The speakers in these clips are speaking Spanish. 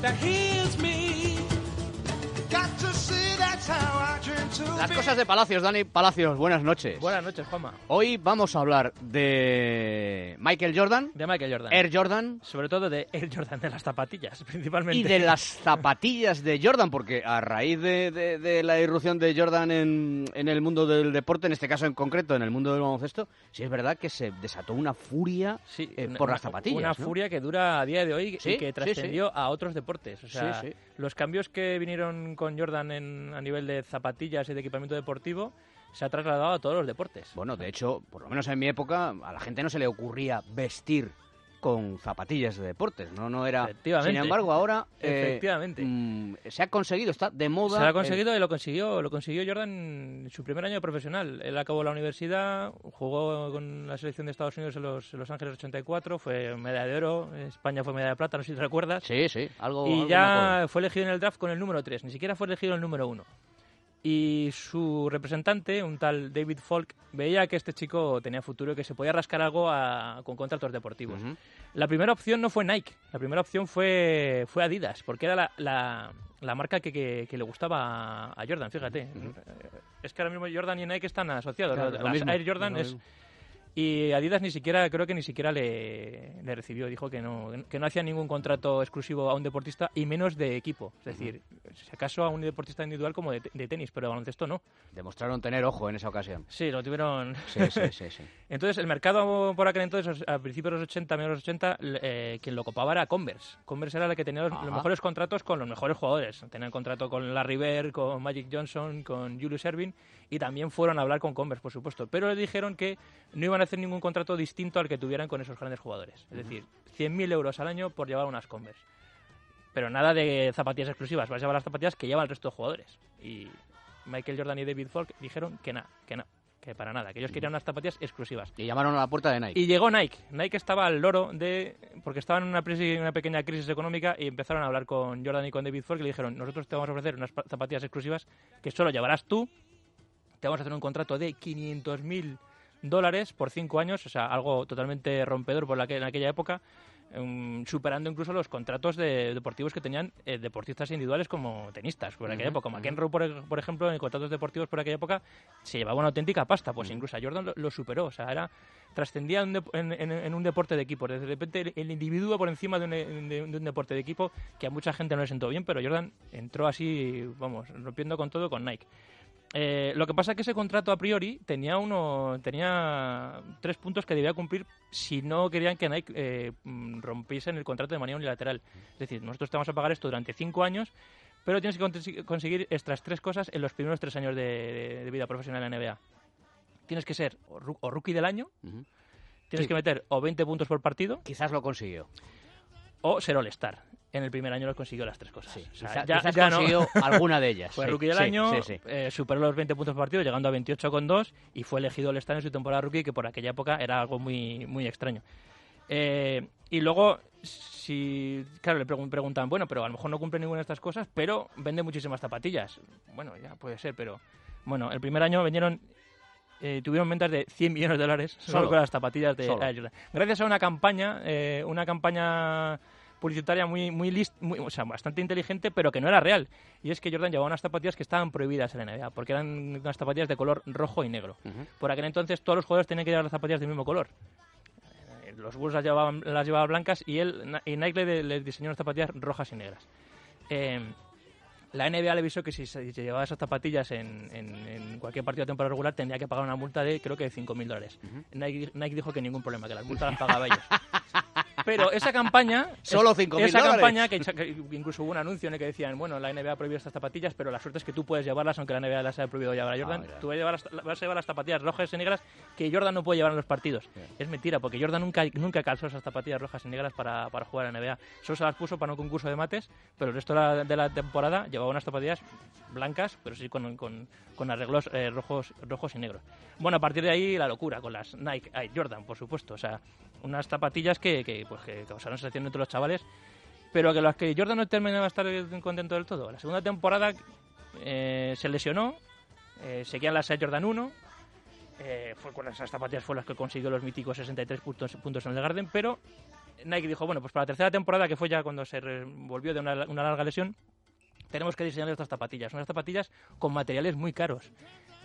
that heals me. Las cosas de Palacios, Dani Palacios, buenas noches. Buenas noches, Juanma. Hoy vamos a hablar de Michael Jordan, De Michael Jordan. Air Jordan Sobre todo de Air Jordan, de las zapatillas, principalmente. y de las zapatillas de Jordan, porque a raíz de, de- de la irrupción de Jordan en, en el mundo del deporte, en este caso en concreto en el mundo del baloncesto, sí es verdad que se desató una furia Sí, eh, una- por las zapatillas. Una ¿no? furia que dura a día de hoy Sí, y que sí, trascendió a otros deportes. O sea, Sí, sí. los cambios que vinieron con Jordan en- a nivel de zapatillas y de equipamiento deportivo se ha trasladado a todos los deportes. Bueno, de hecho, por lo menos en mi época, a la gente no se le ocurría vestir con zapatillas de deportes, no, no era. Efectivamente. Sin embargo, ahora eh, Efectivamente. mm, se ha conseguido, está de moda. Se ha el- conseguido y lo consiguió, lo consiguió Jordan en su primer año profesional. Él acabó la universidad, jugó con la selección de Estados Unidos en los, en los Ángeles 84, fue medalla de oro, España fue medalla de plata, no sé si te recuerdas. Sí, sí, algo. y ya fue elegido en el draft con el número 3, ni siquiera fue elegido el número 1. Y su representante, un tal David Falk, veía que este chico tenía futuro y que se podía rascar algo a- con contratos deportivos. Ujú. La primera opción no fue Nike, la primera opción fue, fue Adidas, porque era la, la- la marca que, que- que le gustaba a Jordan, fíjate. Es que ahora mismo Jordan y Nike están asociados. Claro, Las lo mismo, Air Jordan es... mismo. Y Adidas ni siquiera, creo que ni siquiera le, le recibió. Dijo que no, que no hacía ningún contrato exclusivo a un deportista y menos de equipo. Es decir, si acaso a un deportista individual como de, de tenis, pero de baloncesto no. Demostraron tener ojo en esa ocasión. Sí, lo tuvieron. Sí, sí, sí. sí. Entonces, el mercado por aquel entonces, a principios de los 80, mediados de los 80, l- eh, quien lo copaba era Converse. Converse era la que tenía los, mejores contratos con los mejores jugadores. Tenían contrato con Larry Bird, con Magic Johnson, con Julius Erving y también fueron a hablar con Converse, por supuesto. Pero le dijeron que no iban a hacer ningún contrato distinto al que tuvieran con esos grandes jugadores. Es decir, 100.000 euros al año por llevar unas Converse. Pero nada de zapatillas exclusivas, vas a llevar las zapatillas que llevan el resto de jugadores. Y Michael Jordan y David Falk dijeron que nada, que no, que para nada, que ellos querían unas zapatillas exclusivas. Y llamaron a la puerta de Nike. Y llegó Nike. Nike estaba al loro de. porque estaban en una, crisis- una pequeña crisis económica y empezaron a hablar con Jordan y con David Falk y le dijeron: Nosotros te vamos a ofrecer unas pa- zapatillas exclusivas que solo llevarás tú. Te vamos a hacer un contrato de 500.000 dólares por cinco años, o sea, algo totalmente rompedor por la que, en aquella época, um, superando incluso los contratos de, deportivos que tenían eh, deportistas individuales como tenistas por aquella época. McEnroe, por, ej- por ejemplo, en contratos deportivos por aquella época se llevaba una auténtica pasta, pues incluso a Jordan lo, lo superó, o sea, era trascendía en, en- en un deporte de equipo. De repente el, el individuo por encima de un, de- de un deporte de equipo que a mucha gente no le sentó bien, pero Jordan entró así, vamos, rompiendo con todo con Nike. Eh, lo que pasa es que ese contrato a priori tenía uno tenía tres puntos que debía cumplir si no querían que Nike eh, mm, rompiese el contrato de manera unilateral. Es decir, nosotros te vamos a pagar esto durante cinco años, pero tienes que conseguir estas tres cosas en los primeros tres años de, de- de vida profesional en la NBA. Tienes que ser o, rookie del año, tienes Sí. que meter o 20 puntos por partido Quizás lo consiguió. o ser All-Star. En el primer año lo consiguió las tres cosas. Sí, O sea, quizá- ya- quizás ya no- consiguió alguna de ellas. Fue sí, rookie del sí, año, eh, superó los 20 puntos por partido, llegando a 28,2 y fue elegido All-Star en su temporada rookie, que por aquella época era algo muy, muy extraño. Eh, y luego, si, claro, le pregun- preguntan, bueno, pero a lo mejor no cumple ninguna de estas cosas, pero vende muchísimas zapatillas. Bueno, ya puede ser, pero bueno, el primer año vendieron, eh, tuvieron ventas de 100 millones de dólares solo, Solo. con las zapatillas de. Air Jordan. Gracias a una campaña, eh, una campaña publicitaria muy, muy, list, muy- o sea, bastante inteligente, pero que no era real. Y es que Jordan llevaba unas zapatillas que estaban prohibidas en la NBA, porque eran unas zapatillas de color rojo y negro. Ujú. Por aquel entonces todos los jugadores tenían que llevar las zapatillas del mismo color. Eh, Los Bulls las llevaban, las llevaban blancas y él y Nike le, le diseñó unas zapatillas rojas y negras. Eh, la NBA le avisó que si se, se llevaba esas zapatillas en, en- en cualquier partido de temporada regular tendría que pagar una multa de creo que de 5.000 dólares. Nike, Nike dijo que ningún problema, que las multas las pagaba ellos. Pero esa campaña... Solo es- 5.000 Esa dólares. campaña, que, que incluso hubo un anuncio en el que decían, bueno, la NBA ha prohibido estas zapatillas, pero la suerte es que tú puedes llevarlas aunque la NBA las haya prohibido llevar a Jordan. Ah, tú vas a, llevar las, vas a llevar las zapatillas rojas y negras que Jordan no puede llevar en los partidos. Es mentira, porque Jordan nunca, nunca calzó esas zapatillas rojas y negras para, para jugar en la NBA. Solo se las puso para un concurso de mates, pero el resto de la, de la temporada llevaba unas zapatillas blancas, pero sí con, con, con arreglos eh, rojos, rojos y negros. Bueno, a partir de ahí la locura, con las Nike Air Jordan, por supuesto. O sea, unas zapatillas que, que, pues, que causaron sensación entre los chavales, pero que las que Jordan no terminaba de estar contento del todo. La segunda temporada eh, se lesionó, eh, seguían las Jordan 1, eh, fue con esas zapatillas fue las que consiguió los míticos 63 puntos, puntos en el Garden, pero Nike dijo, bueno, pues para la tercera temporada, que fue ya cuando se volvió de una, una larga lesión, tenemos que diseñar estas zapatillas. Unas zapatillas con materiales muy caros.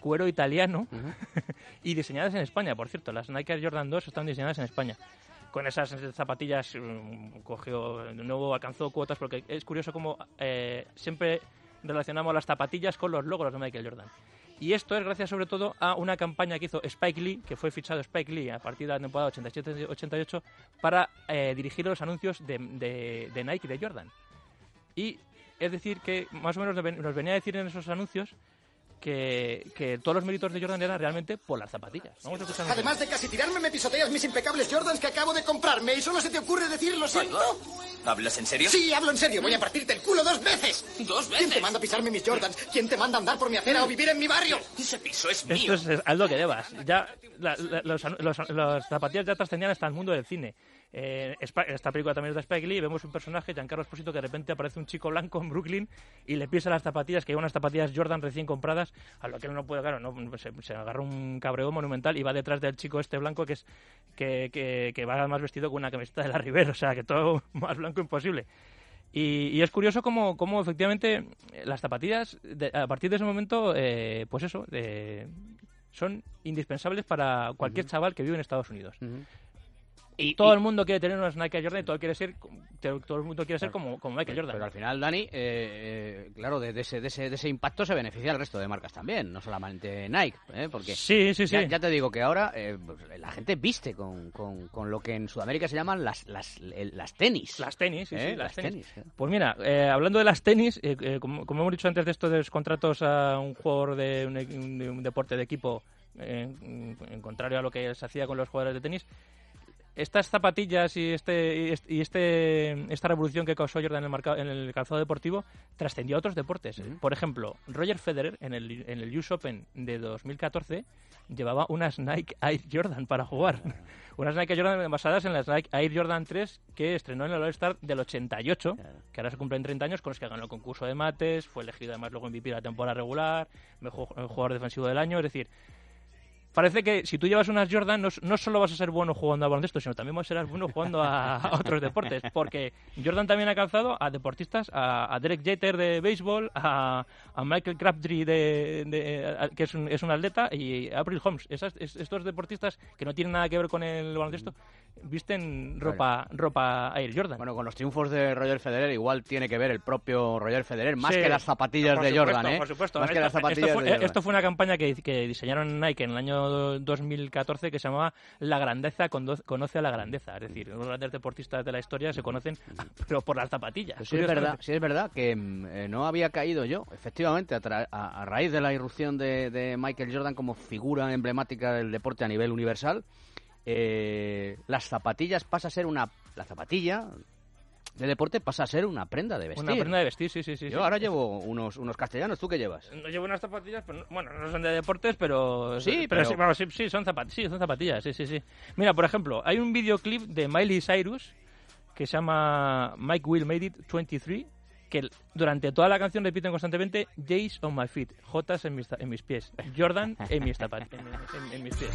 Cuero italiano y diseñadas en España, por cierto. Las Nike Jordan 2 están diseñadas en España. Con esas zapatillas mm, cogió, de nuevo alcanzó cuotas porque es curioso cómo eh, siempre relacionamos las zapatillas con los logros de Michael Jordan. Y esto es gracias sobre todo a una campaña que hizo Spike Lee, que fue fichado Spike Lee a partir de la temporada 87-88 para eh, dirigir los anuncios de, de- de Nike y de Jordan. Y es decir que más o menos nos venía a decir en esos anuncios que, que todos los méritos de Jordan eran realmente por las zapatillas. Vamos a escuchar Además de casi tirarme, me pisoteas mis impecables Jordans que acabo de comprarme. ¿Y solo se te ocurre decir lo siento? ¿Hablas en serio? Sí, hablo en serio. Voy a partirte el culo dos veces. ¿Dos ¿Quién te veces? manda a pisarme mis Jordans? ¿Quién te manda a andar por mi acera o vivir en mi barrio? Ese piso es Esto mío. es, es algo que debas. Ya, la- la- los, los- las zapatillas ya trascendían hasta el mundo del cine. Eh, esta película también es de Spike Lee. Vemos un personaje, Giancarlo Esposito, que de repente aparece un chico blanco en Brooklyn y le pisa las zapatillas, que lleva unas zapatillas Jordan recién compradas, a lo que él no puede, claro, no, se, se agarra un cabreo monumental y va detrás del chico este blanco que es que, que, que va más vestido con una camiseta de la Rivera, o sea, que todo más blanco imposible. Y, y es curioso cómo, cómo efectivamente eh, las zapatillas, de- a partir de ese momento, eh, pues eso, eh, son indispensables para cualquier chaval que vive en Estados Unidos. Y, Todo y- el mundo quiere tener unas Nike Jordan y todo, quiere ser, todo el mundo quiere ser como, como Michael Jordan. Pero al final, Dani, eh, eh, claro, de, de ese, de, ese, de ese impacto se beneficia el resto de marcas también, no solamente Nike, ¿eh? porque sí, sí, sí. Ya, ya te digo que ahora eh, pues, la gente viste con, con, con lo que en Sudamérica se llaman las, las, las tenis. Las tenis, sí, sí, ¿Eh? las, Las tenis. tenis, eh. Pues mira, eh, hablando de las tenis, como, como hemos dicho antes de esto de los contratos a un jugador de un, de un deporte de equipo, eh, en contrario a lo que se hacía con los jugadores de tenis, estas zapatillas y este y este, esta revolución que causó Jordan en el, mercado, en el calzado deportivo trascendió a otros deportes. Por ejemplo, Roger Federer en el, en el US Open de 2014 llevaba unas Nike Air Jordan para jugar. unas Nike Air Jordan basadas en las Nike Air Jordan 3 que estrenó en el All-Star del 88, que ahora se cumplen 30 años, con los que ganó el concurso de mates, fue elegido además luego MVP de la temporada regular, mejor jugador defensivo del año, es decir, parece que si tú llevas unas Jordan no, no solo vas a ser bueno jugando a baloncesto, sino también vas a ser bueno jugando a, a otros deportes, porque Jordan también ha calzado a deportistas, a, a Derek Jeter de béisbol, a, a Michael Crabtree de, de- que es un, es un atleta y a April Holmes. Esas- es- estos deportistas que no tienen nada que ver con el baloncesto visten ropa ropa Air Jordan. Bueno, con los triunfos de Roger Federer igual tiene que ver el propio Roger Federer, más Sí. que las zapatillas de supuesto, Jordan, ¿eh? Por supuesto. Más que Esto- las zapatillas esto fue, de Jordan. esto fue una campaña que, que diseñaron Nike en el año 2014 que se llamaba La grandeza conoce a la grandeza. Es decir, los grandes deportistas de la historia se conocen pero por las zapatillas. Pues sí es verdad, sí es verdad que mm, eh, no había caído yo, efectivamente, a, tra- a- a raíz de la irrupción de, de Michael Jordan como figura emblemática del deporte a nivel universal, eh, las zapatillas pasa a ser una, la zapatilla de deporte pasa a ser una prenda de vestir. Una prenda de vestir, sí, sí, sí. Yo sí. ahora llevo unos, unos castellanos, ¿tú qué llevas? No llevo unas zapatillas, pero no- bueno, no son de deportes, pero Sí, pero, pero- sí, bueno, sí, sí, son zapatillas, sí, son zapatillas, sí, sí, sí. Mira, por ejemplo, hay un videoclip de Miley Cyrus que se llama Mike Will Made It 23 que durante toda la canción repiten constantemente J's on my feet, J's en mis, en mis pies, Jordan en mis en, en- en mis pies.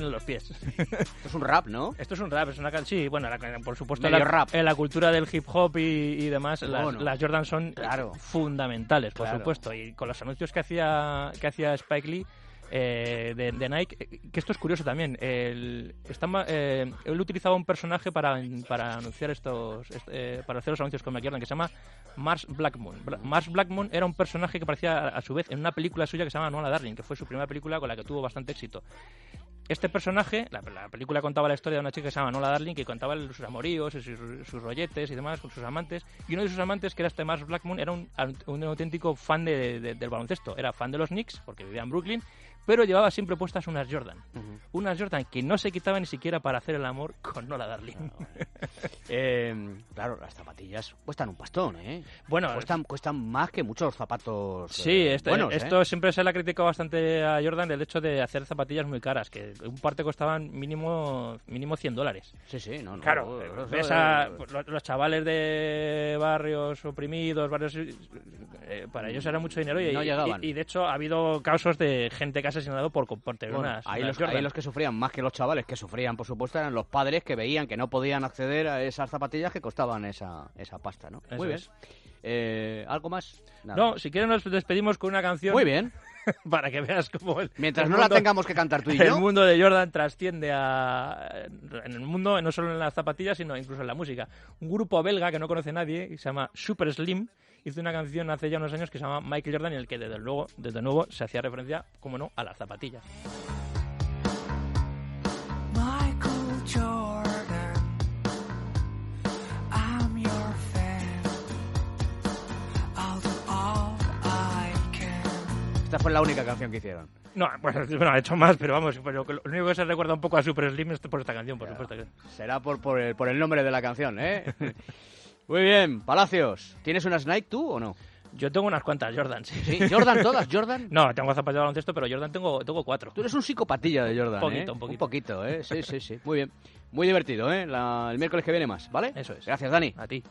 En los pies. Esto es un rap, ¿no? Esto es un rap, es una can- sí, bueno, la- por supuesto Medio la- rap. en la cultura del hip hop y, y demás, las, Bueno. las Jordan son Claro. fundamentales, por Claro. supuesto, y con los anuncios que hacía que hacía Spike Lee eh, de, de Nike, eh, que esto es curioso también, el, está eh, él utilizaba un personaje para, para anunciar estos, est- eh, para hacer los anuncios con McJordan que se llama Mars Blackmon. Bra- Mars Blackmon era un personaje que aparecía a, a su vez en una película suya que se llama Nola Darling, que fue su primera película con la que tuvo bastante éxito. Este personaje, la, la película contaba la historia de una chica que se llama Nola Darling, que contaba sus amoríos, y sus, sus rolletes y demás con sus amantes. Y uno de sus amantes, que era este Mars Blackmon, era un, un auténtico fan de- de- del baloncesto. Era fan de los Knicks, porque vivía en Brooklyn, pero llevaba siempre puestas unas Jordan. Unas Jordan que no se quitaban ni siquiera para hacer el amor con Nola Darling. Eh, claro, las zapatillas cuestan un pastón, ¿eh? Bueno, cuestan, cuestan más que muchos zapatos Sí, eh, este- buenos, ¿eh? esto siempre se le ha criticado bastante a Jordan del hecho de hacer zapatillas muy caras, que un par te costaban mínimo mínimo 100 dólares. Sí, sí, no, no. Claro, ves a los, chavales de barrios oprimidos, barrios eh, para ellos era mucho dinero y, No llegaban. y, de hecho ha habido casos de gente que ha asesinado por, por tener Bueno, unas, ahí, unas los, Jordan. ahí los que sufrían más que los chavales que sufrían, por supuesto, eran los padres que veían que no podían acceder a esas zapatillas que costaban esa, esa pasta, ¿no? Eso Muy bien. es. Eh, ¿Algo más? Nada. No, si quieres nos despedimos con una canción Muy bien. para que veas cómo el, Mientras el no la tengamos que cantar tú y el yo. mundo de Jordan trasciende a, en el mundo, no solo en las zapatillas, sino incluso en la música. Un grupo belga que no conoce nadie, que se llama Super Slim, hizo una canción hace ya unos años que se llama Michael Jordan, en el que desde luego, desde nuevo, se hacía referencia, como no, a las zapatillas. Esta fue la única canción que hicieron. No, bueno, bueno, ha hecho más, pero vamos, pero lo único que se recuerda un poco a Super Slim es por esta canción, por supuesto. que- Será por, por, el, por el nombre de la canción, ¿eh? Muy bien, Palacios. ¿Tienes unas Nike tú o no? Yo tengo unas cuantas Jordan, sí. Sí, Jordan todas, Jordan. No, tengo zapatos de baloncesto, pero Jordan tengo, tengo cuatro. Tú eres un psicopatilla de Jordan, Un poquito, ¿eh? un poquito. Un poquito, ¿eh? Sí, sí, sí. Muy bien. Muy divertido, ¿eh? La- el miércoles que viene más, ¿vale? Eso es. Gracias, Dani. A ti.